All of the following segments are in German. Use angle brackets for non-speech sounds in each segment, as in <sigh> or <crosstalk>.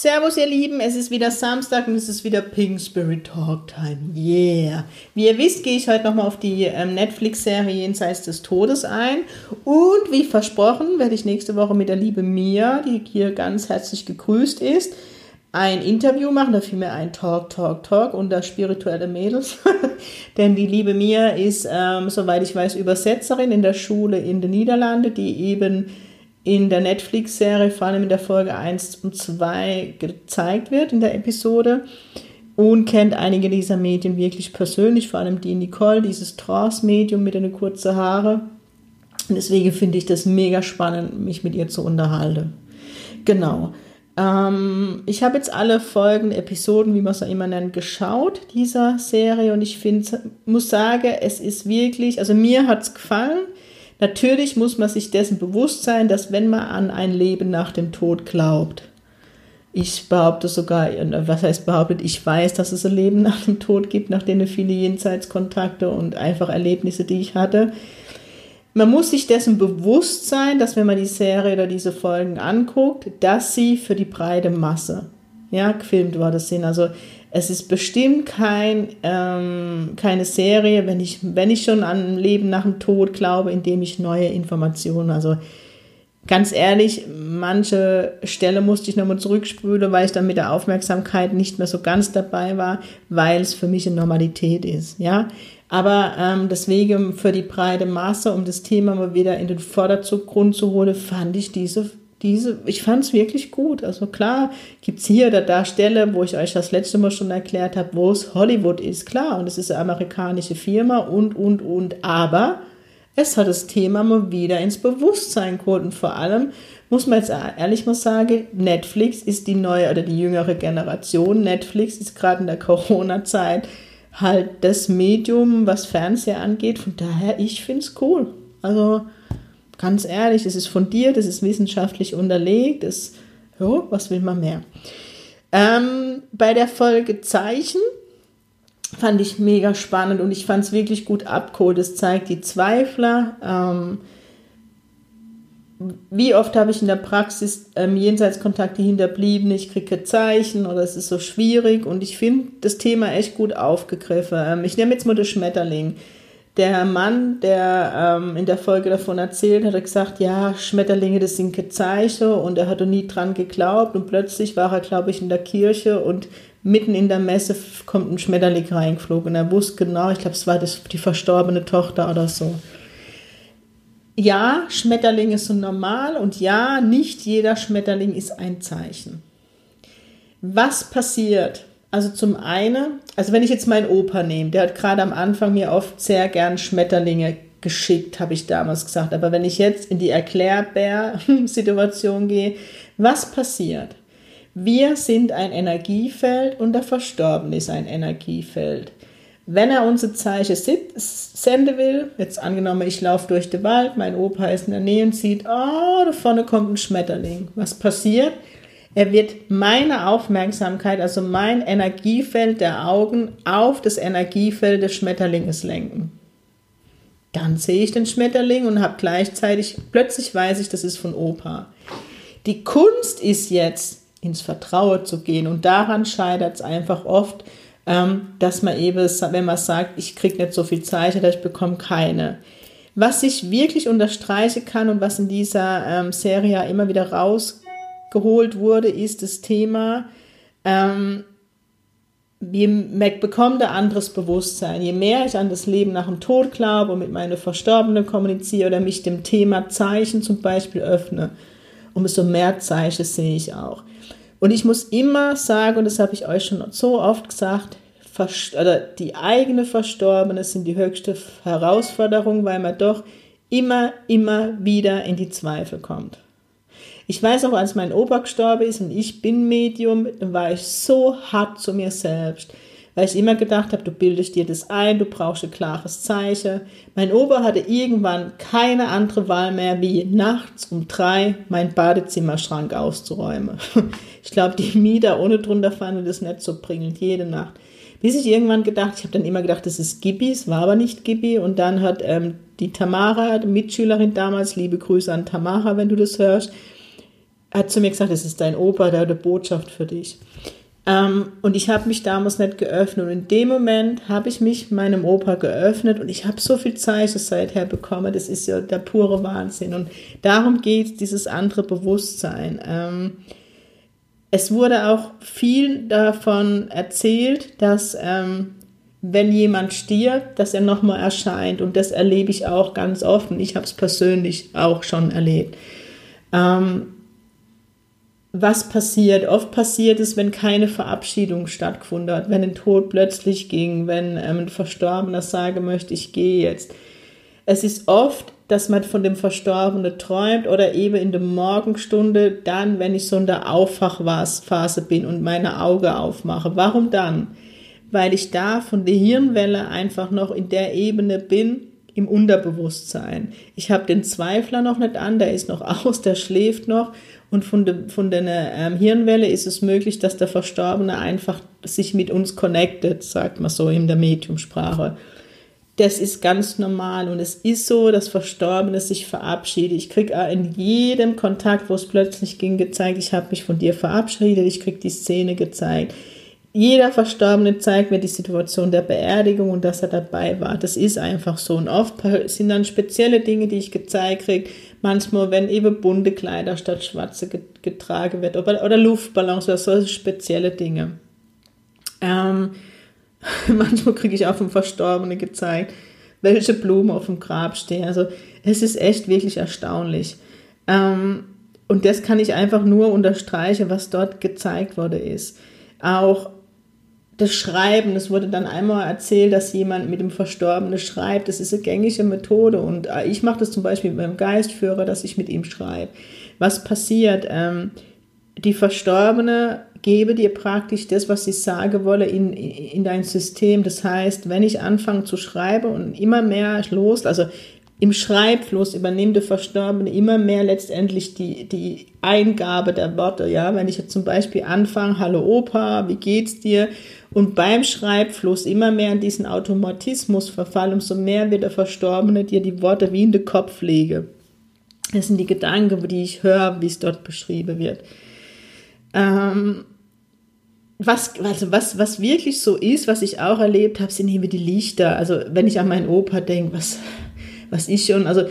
Servus, ihr Lieben, es ist wieder Samstag und es ist wieder Pink Spirit Talk Time. Yeah! Wie ihr wisst, gehe ich heute nochmal auf die ähm, Netflix-Serie Jenseits des Todes ein. Und wie versprochen, werde ich nächste Woche mit der liebe Mia, die hier ganz herzlich gegrüßt ist, ein Interview machen. Da fiel mir ein Talk, Talk, Talk unter spirituelle Mädels. <laughs> Denn die liebe Mia ist, ähm, soweit ich weiß, Übersetzerin in der Schule in den Niederlanden, die eben in der Netflix-Serie, vor allem in der Folge 1 und 2, gezeigt wird, in der Episode. Und kennt einige dieser Medien wirklich persönlich, vor allem die Nicole, dieses Trance-Medium mit den kurzen Haare. Deswegen finde ich das mega spannend, mich mit ihr zu unterhalten. Genau. Ähm, ich habe jetzt alle Folgen, Episoden, wie man es auch immer nennt, geschaut, dieser Serie. Und ich finde, muss sagen, es ist wirklich, also mir hat es gefallen. Natürlich muss man sich dessen bewusst sein, dass wenn man an ein Leben nach dem Tod glaubt, ich behaupte sogar, was heißt behauptet, ich weiß, dass es ein Leben nach dem Tod gibt, nach denen viele Jenseitskontakte und einfach Erlebnisse, die ich hatte. Man muss sich dessen bewusst sein, dass wenn man die Serie oder diese Folgen anguckt, dass sie für die breite Masse ja, gefilmt worden sind. Also es ist bestimmt kein, ähm, keine Serie, wenn ich, wenn ich schon an Leben nach dem Tod glaube, indem ich neue Informationen, also ganz ehrlich, manche Stelle musste ich nochmal zurückspülen, weil ich dann mit der Aufmerksamkeit nicht mehr so ganz dabei war, weil es für mich eine Normalität ist, ja. Aber ähm, deswegen für die breite Masse, um das Thema mal wieder in den Vordergrund zu holen, fand ich diese diese, ich fand es wirklich gut. Also klar, gibt es hier oder da Stelle, wo ich euch das letzte Mal schon erklärt habe, wo es Hollywood ist, klar, und es ist eine amerikanische Firma und, und, und, aber es hat das Thema mal wieder ins Bewusstsein geholt und vor allem muss man jetzt ehrlich mal sagen, Netflix ist die neue oder die jüngere Generation. Netflix ist gerade in der Corona-Zeit halt das Medium, was Fernseher angeht. Von daher, ich finde es cool. Also Ganz ehrlich, es ist fundiert, es ist wissenschaftlich unterlegt, es, jo, was will man mehr? Ähm, bei der Folge Zeichen fand ich mega spannend und ich fand es wirklich gut abgeholt. Es zeigt die Zweifler. Ähm, wie oft habe ich in der Praxis ähm, Jenseitskontakte hinterblieben, ich kriege Zeichen oder es ist so schwierig und ich finde das Thema echt gut aufgegriffen. Ähm, ich nehme jetzt mal das Schmetterling der Mann, der ähm, in der Folge davon erzählt, hat gesagt, ja, Schmetterlinge, das sind Gezeichen und er hatte nie dran geglaubt. Und plötzlich war er, glaube ich, in der Kirche. Und mitten in der Messe kommt ein Schmetterling reingeflogen. Und er wusste genau, ich glaube, es war das, die verstorbene Tochter oder so. Ja, Schmetterlinge sind normal. Und ja, nicht jeder Schmetterling ist ein Zeichen. Was passiert, also zum einen, also wenn ich jetzt meinen Opa nehme, der hat gerade am Anfang mir oft sehr gern Schmetterlinge geschickt, habe ich damals gesagt. Aber wenn ich jetzt in die Erklärbär-Situation <laughs> gehe, was passiert? Wir sind ein Energiefeld und der Verstorbene ist ein Energiefeld. Wenn er unsere Zeichen senden will, jetzt angenommen, ich laufe durch den Wald, mein Opa ist in der Nähe und sieht, oh, da vorne kommt ein Schmetterling. Was passiert? Er wird meine Aufmerksamkeit, also mein Energiefeld der Augen, auf das Energiefeld des Schmetterlings lenken. Dann sehe ich den Schmetterling und habe gleichzeitig, plötzlich weiß ich, das ist von Opa. Die Kunst ist jetzt, ins Vertrauen zu gehen und daran scheitert es einfach oft, ähm, dass man eben, wenn man sagt, ich kriege nicht so viel Zeichen, ich bekomme keine. Was ich wirklich unterstreichen kann und was in dieser ähm, Serie immer wieder raus geholt wurde, ist das Thema, ähm, je mehr bekommt ein anderes Bewusstsein. Je mehr ich an das Leben nach dem Tod glaube und mit meinen Verstorbenen kommuniziere oder mich dem Thema Zeichen zum Beispiel öffne, umso mehr Zeichen sehe ich auch. Und ich muss immer sagen, und das habe ich euch schon so oft gesagt, oder die eigene Verstorbene sind die höchste Herausforderung, weil man doch immer, immer wieder in die Zweifel kommt. Ich weiß auch, als mein Opa gestorben ist und ich bin Medium, war ich so hart zu mir selbst. weil ich immer gedacht habe, du bildest dir das ein, du brauchst ein klares Zeichen. Mein Opa hatte irgendwann keine andere Wahl mehr, wie nachts um drei meinen Badezimmerschrank auszuräumen. <laughs> Ich glaube, die Mieter ohne drunter fanden das nicht so prickelnd, jede Nacht. Bis ich irgendwann gedacht, ich habe dann immer gedacht, das ist Gibi, es war aber nicht Gibi. Und dann hat ähm, die Tamara, die Mitschülerin damals, liebe Grüße an Tamara, wenn du das hörst, hat zu mir gesagt, das ist dein Opa, der hat eine Botschaft für dich. Ähm, und ich habe mich damals nicht geöffnet. Und in dem Moment habe ich mich meinem Opa geöffnet und ich habe so viel Zeichen seither bekommen. Das ist ja der pure Wahnsinn. Und darum geht dieses andere Bewusstsein. Ähm, es wurde auch viel davon erzählt, dass ähm, wenn jemand stirbt, dass er nochmal erscheint. Und das erlebe ich auch ganz oft. Und ich habe es persönlich auch schon erlebt. Ähm, was passiert. Oft passiert es, wenn keine Verabschiedung stattgefunden hat, wenn ein Tod plötzlich ging, wenn ähm, ein Verstorbener sagen möchte, ich gehe jetzt. Es ist oft, dass man von dem Verstorbenen träumt oder eben in der Morgenstunde dann, wenn ich so in der Aufwachphase bin und meine Augen aufmache. Warum dann? Weil ich da von der Hirnwelle einfach noch in der Ebene bin, im Unterbewusstsein. Ich habe den Zweifler noch nicht an, der ist noch <laughs> aus, der schläft noch und von, de, von der ähm, Hirnwelle ist es möglich, dass der Verstorbene einfach sich mit uns connectet, sagt man so in der Mediumsprache. Das ist ganz normal und es ist so, dass Verstorbene sich verabschiedet. Ich kriege in jedem Kontakt, wo es plötzlich ging, gezeigt, ich habe mich von dir verabschiedet, ich kriege die Szene gezeigt. Jeder Verstorbene zeigt mir die Situation der Beerdigung und dass er dabei war. Das ist einfach so. Und oft sind dann spezielle Dinge, die ich gezeigt kriege, manchmal, wenn eben bunte Kleider statt schwarze getragen wird oder, oder Luftballons oder solche spezielle Dinge. Ähm, <laughs> manchmal kriege ich auch vom Verstorbenen gezeigt, welche Blumen auf dem Grab stehen. Also es ist echt wirklich erstaunlich. Ähm, und das kann ich einfach nur unterstreichen, was dort gezeigt wurde ist. Auch das Schreiben, es wurde dann einmal erzählt, dass jemand mit dem Verstorbenen schreibt. Das ist eine gängige Methode und äh, ich mache das zum Beispiel mit meinem Geistführer, dass ich mit ihm schreibe. Was passiert? Ähm, die Verstorbene gebe dir praktisch das, was sie sagen wolle, in, in dein System. Das heißt, wenn ich anfange zu schreiben und immer mehr los, also im Schreibfluss übernimmt der Verstorbene immer mehr letztendlich die, die Eingabe der Worte. Ja, wenn ich jetzt zum Beispiel anfange, Hallo Opa, wie geht's dir? Und beim Schreibfluss immer mehr in diesen Automatismus verfallen, umso mehr wird der Verstorbene dir die Worte wie in den Kopf lege. Das sind die Gedanken, die ich höre, wie es dort beschrieben wird. Ähm, was, also was, was wirklich so ist, was ich auch erlebt habe, sind eben die Lichter. Also wenn ich an meinen Opa denke, was, was ich schon, also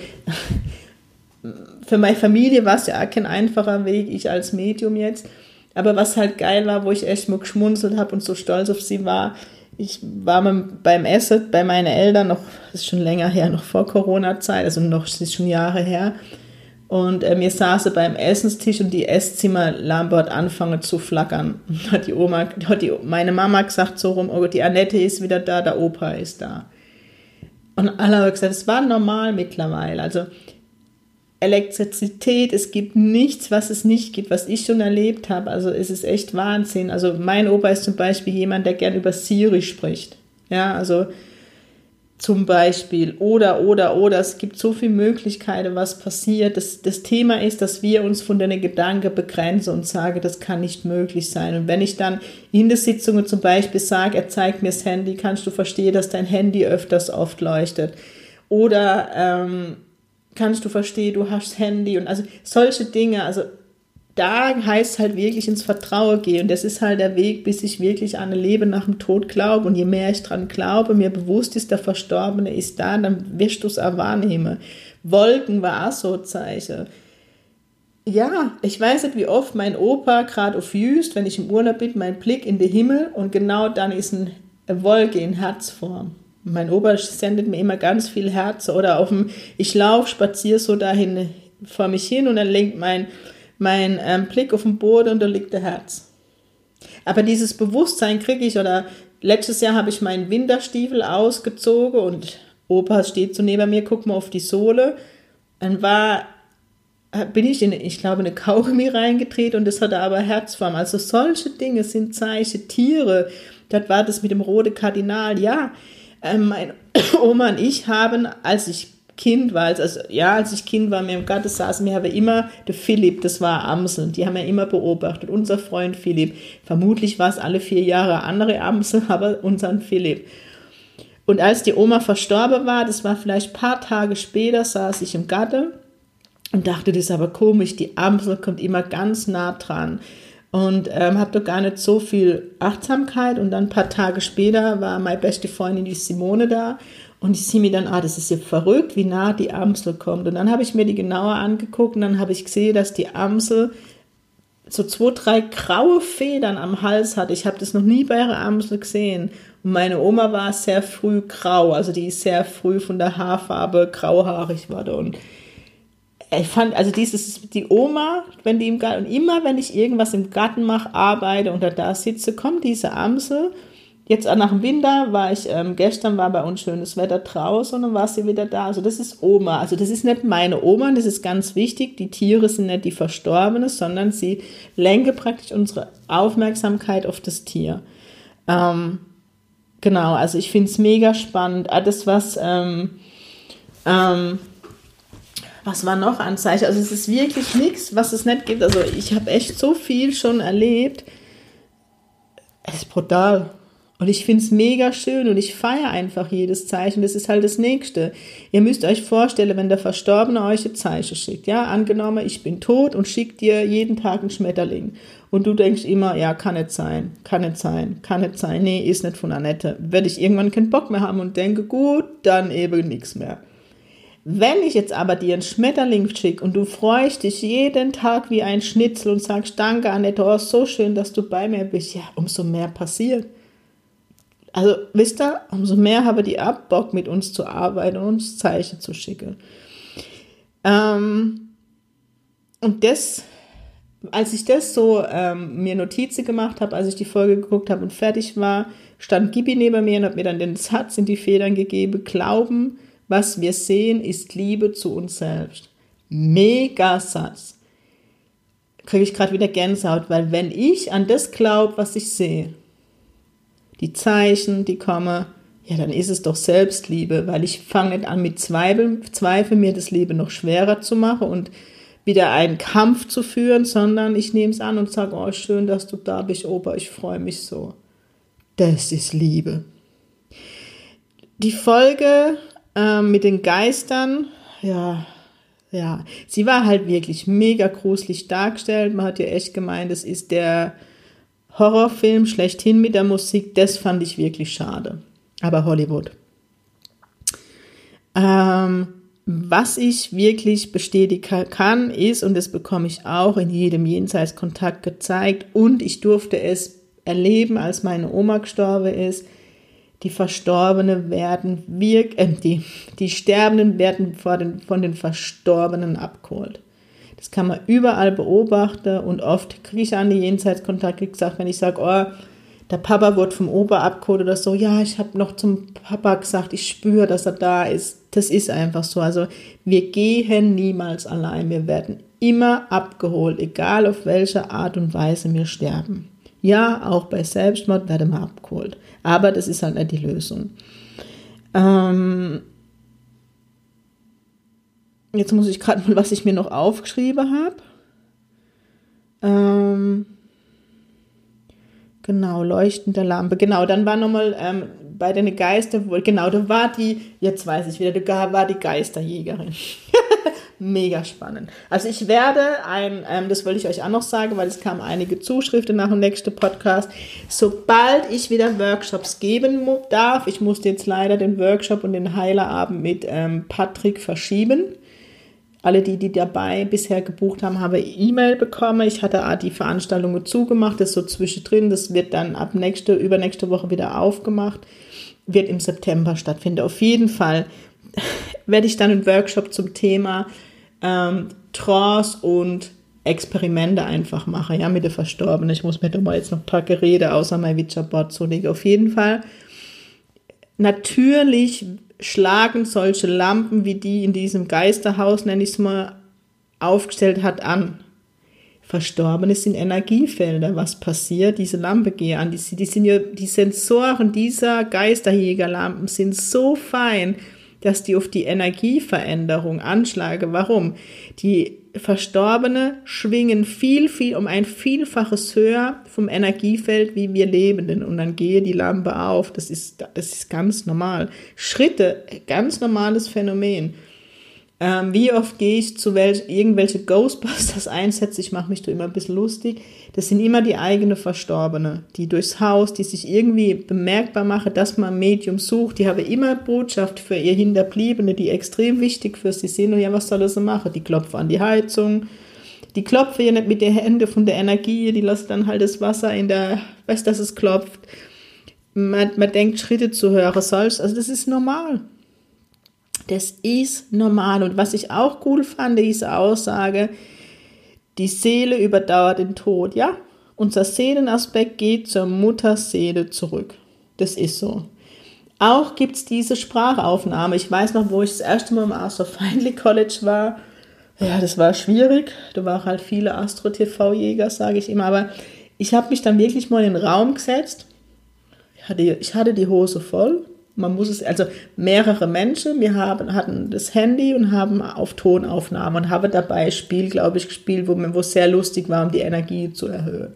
für meine Familie war es ja auch kein einfacher Weg, ich als Medium jetzt. Aber was halt geil war, wo ich echt mal geschmunzelt habe und so stolz auf sie war, ich war beim Essen bei meinen Eltern noch, das ist schon länger her, noch vor Corona-Zeit, also noch, das ist schon Jahre her. Und äh, wir saßen beim Essenstisch und die Esszimmerlampe hat angefangen zu flackern. Hat die Oma, hat die, meine Mama gesagt so rum, oh, die Annette ist wieder da, der Opa ist da. Und alle haben gesagt, es war normal mittlerweile. Also Elektrizität, es gibt nichts, was es nicht gibt, was ich schon erlebt habe. Also es ist echt Wahnsinn. Also mein Opa ist zum Beispiel jemand, der gern über Siri spricht. Ja, also zum Beispiel oder, oder, oder. Es gibt so viele Möglichkeiten, was passiert. Das, das Thema ist, dass wir uns von den Gedanken begrenzen und sagen, das kann nicht möglich sein. Und wenn ich dann in der Sitzung zum Beispiel sage, er zeigt mir das Handy, kannst du verstehen, dass dein Handy öfters oft leuchtet. Oder ähm, kannst du verstehen, du hast Handy und also solche Dinge, also da heißt halt wirklich ins Vertrauen gehen. Und das ist halt der Weg, bis ich wirklich an ein Leben nach dem Tod glaube. Und je mehr ich dran glaube, mir bewusst ist, der Verstorbene ist da, dann wirst du es auch wahrnehmen. Wolken war auch so Zeichen. Ja, ich weiß nicht, wie oft mein Opa gerade auf Jüst, wenn ich im Urlaub bin, mein Blick in den Himmel und genau dann ist eine Wolke in Herzform. Mein Opa sendet mir immer ganz viel Herz oder auf dem, ich laufe, spaziere so dahin vor mich hin und dann lenkt mein, mein ähm, Blick auf den Boden und da liegt der Herz. Aber dieses Bewusstsein kriege ich oder letztes Jahr habe ich meinen Winterstiefel ausgezogen und Opa steht so neben mir, guck mal auf die Sohle. Dann war bin ich in, ich glaube, eine Kaugummi reingedreht und das hatte aber Herzform. Also solche Dinge sind Zeichen, Tiere. Das war das mit dem roten Kardinal. Ja, äh, meine <coughs> Oma und ich haben, als ich Kind war, also ja, als ich Kind war, mir im Garten saßen, wir haben immer, der Philipp, das war Amsel, die haben wir immer beobachtet, unser Freund Philipp. Vermutlich war es alle vier Jahre andere Amsel, <laughs> aber unseren Philipp. Und als die Oma verstorben war, das war vielleicht ein paar Tage später, saß ich im Garten und dachte, das ist aber komisch, die Amsel kommt immer ganz nah dran und ähm, habe doch gar nicht so viel Achtsamkeit. Und dann ein paar Tage später war meine beste Freundin, die Simone, da und ich sehe mir dann, ah, das ist ja verrückt, wie nah die Amsel kommt. Und dann habe ich mir die genauer angeguckt und dann habe ich gesehen, dass die Amsel so zwei, drei graue Federn am Hals hat. Ich habe das noch nie bei ihrer Amsel gesehen. Und meine Oma war sehr früh grau, also die ist sehr früh von der Haarfarbe grauhaarig war und ich fand, also dieses, die Oma, wenn die im Garten, und immer wenn ich irgendwas im Garten mache, arbeite und da sitze, kommt diese Amsel Jetzt nach dem Winter war ich, ähm, gestern war bei uns schönes Wetter draußen und dann war sie wieder da. Also das ist Oma. Also das ist nicht meine Oma, das ist ganz wichtig. Die Tiere sind nicht die Verstorbene, sondern sie lenke praktisch unsere Aufmerksamkeit auf das Tier. Ähm, genau, also ich finde es mega spannend. Alles, was, ähm, ähm, was war noch an Zeichen? Also es ist wirklich nichts, was es nicht gibt. Also ich habe echt so viel schon erlebt. Es ist brutal. Und ich finde es mega schön und ich feiere einfach jedes Zeichen. Das ist halt das Nächste. Ihr müsst euch vorstellen, wenn der Verstorbene euch ein Zeichen schickt. Ja, angenommen, ich bin tot und schickt dir jeden Tag einen Schmetterling. Und du denkst immer, ja, kann nicht sein, kann nicht sein, kann nicht sein. Nee, ist nicht von Annette. Werde ich irgendwann keinen Bock mehr haben und denke, gut, dann eben nichts mehr. Wenn ich jetzt aber dir einen Schmetterling schicke und du freust dich jeden Tag wie ein Schnitzel und sagst, danke Annette, oh, so schön, dass du bei mir bist, ja, umso mehr passiert. Also, wisst ihr, umso mehr habe die ab, Bock mit uns zu arbeiten und uns Zeichen zu schicken. Ähm, und das, als ich das so ähm, mir Notizen gemacht habe, als ich die Folge geguckt habe und fertig war, stand Gibi neben mir und hat mir dann den Satz in die Federn gegeben, Glauben, was wir sehen, ist Liebe zu uns selbst. Mega Satz. Kriege ich gerade wieder Gänsehaut, weil wenn ich an das glaube, was ich sehe, die Zeichen, die kommen, ja, dann ist es doch Selbstliebe, weil ich fange nicht an mit Zweifeln, Zweifel mir das Leben noch schwerer zu machen und wieder einen Kampf zu führen, sondern ich nehme es an und sage, oh, schön, dass du da bist, Opa, ich freue mich so. Das ist Liebe. Die Folge äh, mit den Geistern, ja, ja, sie war halt wirklich mega gruselig dargestellt. Man hat ja echt gemeint, es ist der Horrorfilm schlechthin mit der Musik, das fand ich wirklich schade. Aber Hollywood. Ähm, was ich wirklich bestätigen kann, ist, und das bekomme ich auch in jedem Jenseitskontakt gezeigt, und ich durfte es erleben, als meine Oma gestorben ist, die Verstorbenen werden wirk äh, die, die Sterbenden werden vor den, von den Verstorbenen abgeholt. Das kann man überall beobachten und oft kriege ich an die Jenseitskontakte gesagt, wenn ich sage, oh, der Papa wurde vom Opa abgeholt oder so, ja, ich habe noch zum Papa gesagt, ich spüre, dass er da ist. Das ist einfach so. Also wir gehen niemals allein. Wir werden immer abgeholt, egal auf welche Art und Weise wir sterben. Ja, auch bei Selbstmord werden wir abgeholt. Aber das ist halt nicht die Lösung. Ähm, Jetzt muss ich gerade mal, was ich mir noch aufgeschrieben habe. Ähm, genau, leuchtende Lampe. Genau, dann war nochmal ähm, bei den Geister, genau, da war die, jetzt weiß ich wieder, da war die Geisterjägerin. <laughs> Mega spannend. Also ich werde ein, ähm, das wollte ich euch auch noch sagen, weil es kamen einige Zuschriften nach dem nächsten Podcast. Sobald ich wieder Workshops geben darf, ich musste jetzt leider den Workshop und den Heilerabend mit ähm, Patrick verschieben alle, die, die dabei bisher gebucht haben, haben E-Mail bekommen. Ich hatte die Veranstaltungen zugemacht, das ist so zwischendrin. Das wird dann ab nächste, übernächste Woche wieder aufgemacht. Wird im September stattfinden. Auf jeden Fall <laughs> werde ich dann einen Workshop zum Thema ähm, Trance und Experimente einfach machen, ja, mit der Verstorbenen. Ich muss mir da mal jetzt noch ein paar Geräte außer mein Witcher-Board zulegen. Auf jeden Fall. Natürlich schlagen solche Lampen wie die in diesem Geisterhaus, nenne ich es mal, aufgestellt hat, an. Verstorbene sind Energiefelder. Was passiert? Diese Lampe geht an. Die, die, sind ja, die Sensoren dieser Geisterjägerlampen sind so fein, dass die auf die Energieveränderung anschlagen. Warum? Die Verstorbene schwingen viel, viel um ein Vielfaches höher vom Energiefeld wie wir Lebenden. Und dann gehe die Lampe auf. Das ist, das ist ganz normal. Schritte, ganz normales Phänomen. Ähm, wie oft gehe ich zu welch, irgendwelche Ghostbusters <laughs> einsetze, ich mache mich da immer ein bisschen lustig. Das sind immer die eigene Verstorbene, die durchs Haus, die sich irgendwie bemerkbar machen, dass man ein Medium sucht. Die haben immer Botschaft für ihr Hinterbliebene, die extrem wichtig für sie sind. Und ja, was soll sie machen? Die klopfen an die Heizung, die klopfen ja nicht mit den Händen von der Energie, die lassen dann halt das Wasser in der, weiß, dass es klopft. Man, man denkt, Schritte zu hören sollst. Also das ist normal. Das ist normal. Und was ich auch cool fand, diese Aussage, die Seele überdauert den Tod. Ja, unser Seelenaspekt geht zur Mutterseele zurück. Das ist so. Auch gibt es diese Sprachaufnahme. Ich weiß noch, wo ich das erste Mal im Astro Feindly College war. Ja, das war schwierig. Da waren halt viele Astro-TV-Jäger, sage ich immer. Aber ich habe mich dann wirklich mal in den Raum gesetzt. Ich hatte, ich hatte die Hose voll man muss es, also mehrere Menschen, wir haben, hatten das Handy und haben auf Tonaufnahme und habe dabei Spiel, glaube ich, gespielt, wo, es sehr lustig war, um die Energie zu erhöhen.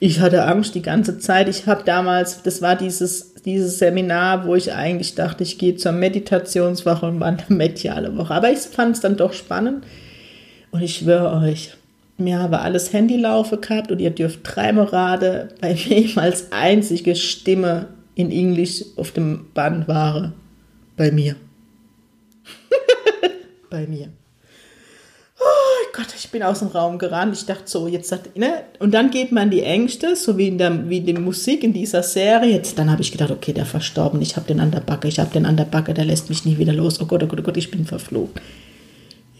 Ich hatte Angst die ganze Zeit. Ich habe damals, das war dieses, dieses Seminar, wo ich eigentlich dachte, ich gehe zur Meditationswoche und eine mediale Woche. Aber ich fand es dann doch spannend. Und ich schwöre euch, mir habe alles Handy laufen gehabt und ihr dürft dreimal raten, bei <laughs> wem als einzige Stimme in Englisch auf dem Band war bei mir. <laughs> bei mir. Oh Gott, ich bin aus dem Raum gerannt. Ich dachte so, jetzt sagt, ne? Und dann geht man die Ängste, so wie in der, wie die Musik in dieser Serie. Jetzt, dann habe ich gedacht, okay, der verstorben, ich habe den an der Backe, ich habe den an der Backe, der lässt mich nie wieder los. Oh Gott, oh Gott, oh Gott, ich bin verflucht.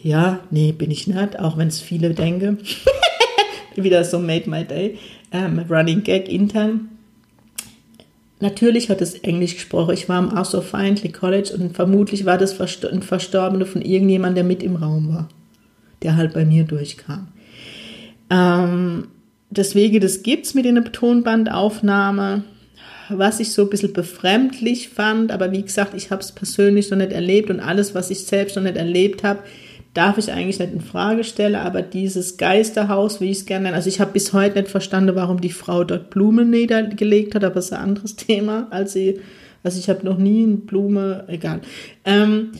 Ja, nee, bin ich nicht, auch wenn es viele denken. <laughs> wieder so made my day. Ähm, running Gag intern. Natürlich hat es Englisch gesprochen. Ich war am Arthur Feindley College und vermutlich war das ein Verstorbene von irgendjemandem, der mit im Raum war, der halt bei mir durchkam. Ähm, deswegen, das gibt's mit in der Tonbandaufnahme. Was ich so ein bisschen befremdlich fand, aber wie gesagt, ich habe es persönlich noch nicht erlebt und alles, was ich selbst noch nicht erlebt habe, darf ich eigentlich nicht in Frage stellen, aber dieses Geisterhaus, wie ich es gerne nenne, also ich habe bis heute nicht verstanden, warum die Frau dort Blumen niedergelegt hat, aber das ist ein anderes <laughs> Thema, als sie, also ich habe noch nie eine Blume, egal. Ähm,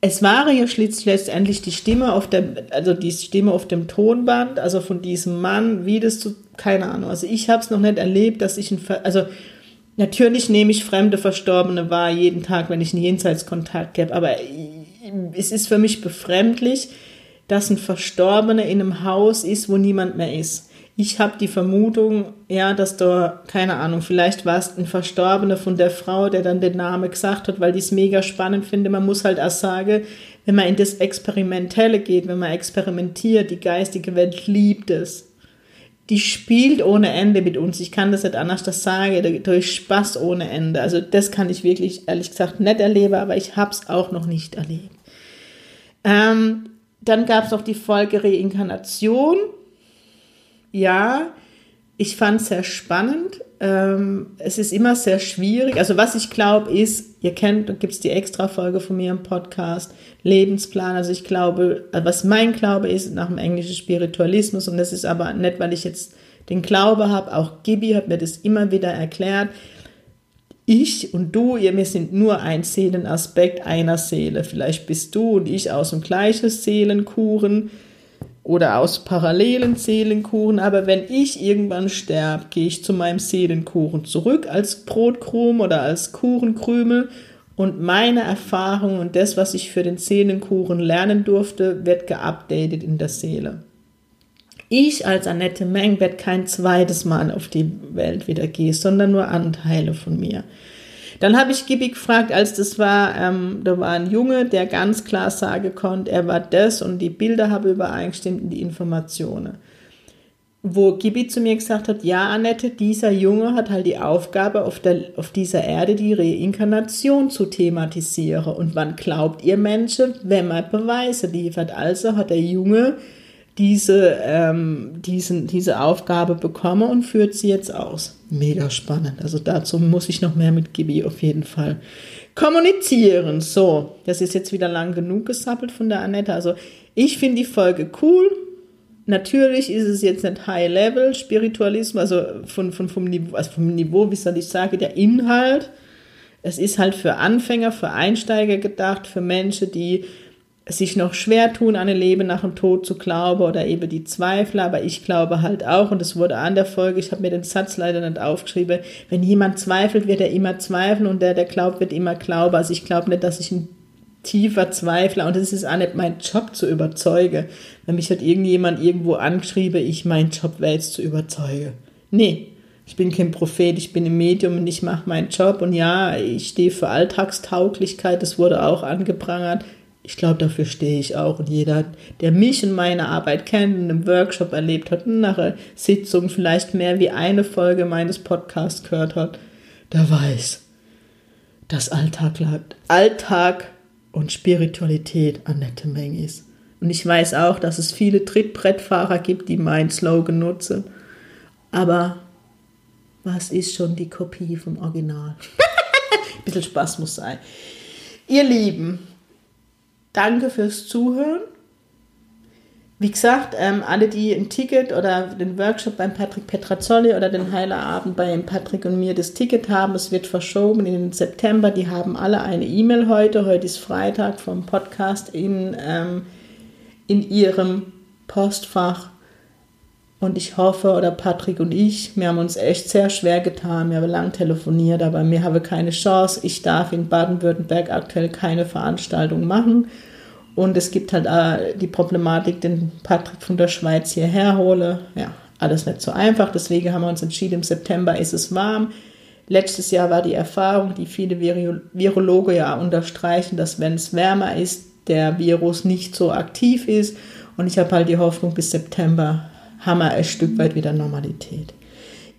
es war ja letztendlich die Stimme auf dem, also die Stimme auf dem Tonband, also von diesem Mann, wie das zu, keine Ahnung, also ich habe es noch nicht erlebt, dass ich ein, also natürlich nehme ich fremde Verstorbene wahr jeden Tag, wenn ich einen Jenseitskontakt habe, aber es ist für mich befremdlich, dass ein Verstorbener in einem Haus ist, wo niemand mehr ist. Ich habe die Vermutung, ja, dass da, keine Ahnung, vielleicht war es ein Verstorbener von der Frau, der dann den Namen gesagt hat, weil die es mega spannend finde. Man muss halt auch sagen, wenn man in das Experimentelle geht, wenn man experimentiert, die geistige Welt liebt es. Die spielt ohne Ende mit uns. Ich kann das nicht anders das sagen, durch Spaß ohne Ende. Also das kann ich wirklich, ehrlich gesagt, nicht erleben, aber ich habe es auch noch nicht erlebt. Ähm, dann gab es noch die Folge Reinkarnation. Ja, ich fand es sehr spannend. Ähm, es ist immer sehr schwierig. Also was ich glaube ist, ihr kennt, da gibt es die Extra-Folge von mir im Podcast, Lebensplan. Also ich glaube, was mein Glaube ist, nach dem englischen Spiritualismus, und das ist aber nicht, weil ich jetzt den Glaube habe, auch Gibi hat mir das immer wieder erklärt, ich und du, ihr, wir sind nur ein Seelenaspekt einer Seele. Vielleicht bist du und ich aus dem gleichen Seelenkuchen oder aus parallelen Seelenkuchen, aber wenn ich irgendwann sterbe, gehe ich zu meinem Seelenkuchen zurück als Brotkrumen oder als Kuchenkrümel und meine Erfahrung und das, was ich für den Seelenkuchen lernen durfte, wird geupdatet in der Seele. Ich als Annette Meng werde kein zweites Mal auf die Welt wieder gehen, sondern nur Anteile von mir. Dann habe ich Gibi gefragt, als das war, ähm, da war ein Junge, der ganz klar sagen konnte, er war das und die Bilder haben übereingestimmt und die Informationen. wo Gibi zu mir gesagt hat, ja, Annette, dieser Junge hat halt die Aufgabe, auf, der, auf dieser Erde die Reinkarnation zu thematisieren. Und wann glaubt ihr Menschen, wenn man Beweise liefert? Also hat der Junge diese, ähm, diesen, diese Aufgabe bekommen und führt sie jetzt aus. Mega spannend. Also dazu muss ich noch mehr mit Gibi auf jeden Fall kommunizieren. So, das ist jetzt wieder lang genug gesappelt von der Annette. Also ich finde die Folge cool. Natürlich ist es jetzt nicht High Level Spiritualismus, also von, von, vom, Niveau, also vom Niveau, wie soll ich sagen, der Inhalt. Es ist halt für Anfänger, für Einsteiger gedacht, für Menschen, die sich noch schwer tun, an ein Leben nach dem Tod zu glauben oder eben die Zweifler, aber ich glaube halt auch, und es wurde an der Folge, ich habe mir den Satz leider nicht aufgeschrieben, wenn jemand zweifelt, wird er immer zweifeln und der, der glaubt, wird immer glauben. Also ich glaube nicht, dass ich ein tiefer Zweifler und es ist auch nicht mein Job zu überzeugen. Wenn mich hat irgendjemand irgendwo angeschrieben, ich mein Job wäre jetzt zu überzeugen. Nee, ich bin kein Prophet, ich bin im Medium und ich mache meinen Job und ja, ich stehe für Alltagstauglichkeit, das wurde auch angeprangert. Ich glaube, dafür stehe ich auch. Und jeder, der mich und meine Arbeit kennt und im Workshop erlebt hat nach einer Sitzung vielleicht mehr wie eine Folge meines Podcasts gehört hat, der weiß, dass Alltag, Alltag und Spiritualität eine nette Menge ist. Und ich weiß auch, dass es viele Trittbrettfahrer gibt, die meinen Slogan nutzen. Aber was ist schon die Kopie vom Original? <laughs> Ein bisschen Spaß muss sein. Ihr Lieben, Danke fürs Zuhören. Wie gesagt, ähm, alle, die ein Ticket oder den Workshop beim Patrick Petrazzoli oder den Heilerabend bei Patrick und mir das Ticket haben, es wird verschoben in den September, die haben alle eine E-Mail heute. Heute ist Freitag vom Podcast in, ähm, in ihrem Postfach. Und ich hoffe, oder Patrick und ich, wir haben uns echt sehr schwer getan. Wir haben lang telefoniert, aber wir haben keine Chance. Ich darf in Baden-Württemberg aktuell keine Veranstaltung machen. Und es gibt halt äh, die Problematik, den Patrick von der Schweiz hierher hole. Ja, alles nicht so einfach. Deswegen haben wir uns entschieden, im September ist es warm. Letztes Jahr war die Erfahrung, die viele Virologe ja unterstreichen, dass wenn es wärmer ist, der Virus nicht so aktiv ist. Und ich habe halt die Hoffnung, bis September haben wir ein Stück weit wieder Normalität.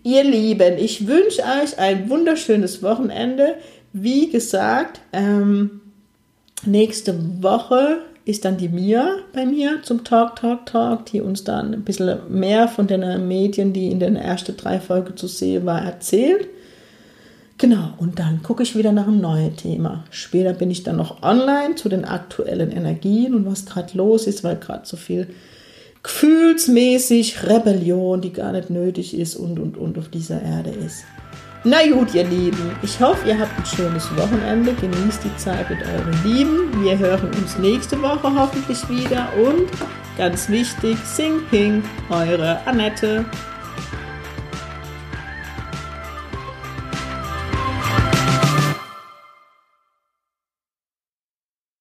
Ihr Lieben, ich wünsche euch ein wunderschönes Wochenende. Wie gesagt, ähm, nächste Woche ist dann die Mia bei mir zum Talk, Talk, Talk, die uns dann ein bisschen mehr von den Medien, die in den ersten drei Folgen zu sehen war, erzählt. Genau, und dann gucke ich wieder nach einem neuen Thema. Später bin ich dann noch online zu den aktuellen Energien und was gerade los ist, weil gerade so viel gefühlsmäßig Rebellion, die gar nicht nötig ist und und und auf dieser Erde ist. Na gut, ihr Lieben, ich hoffe, ihr habt ein schönes Wochenende. Genießt die Zeit mit euren Lieben. Wir hören uns nächste Woche hoffentlich wieder. Und ganz wichtig, Sing Pink, eure Annette.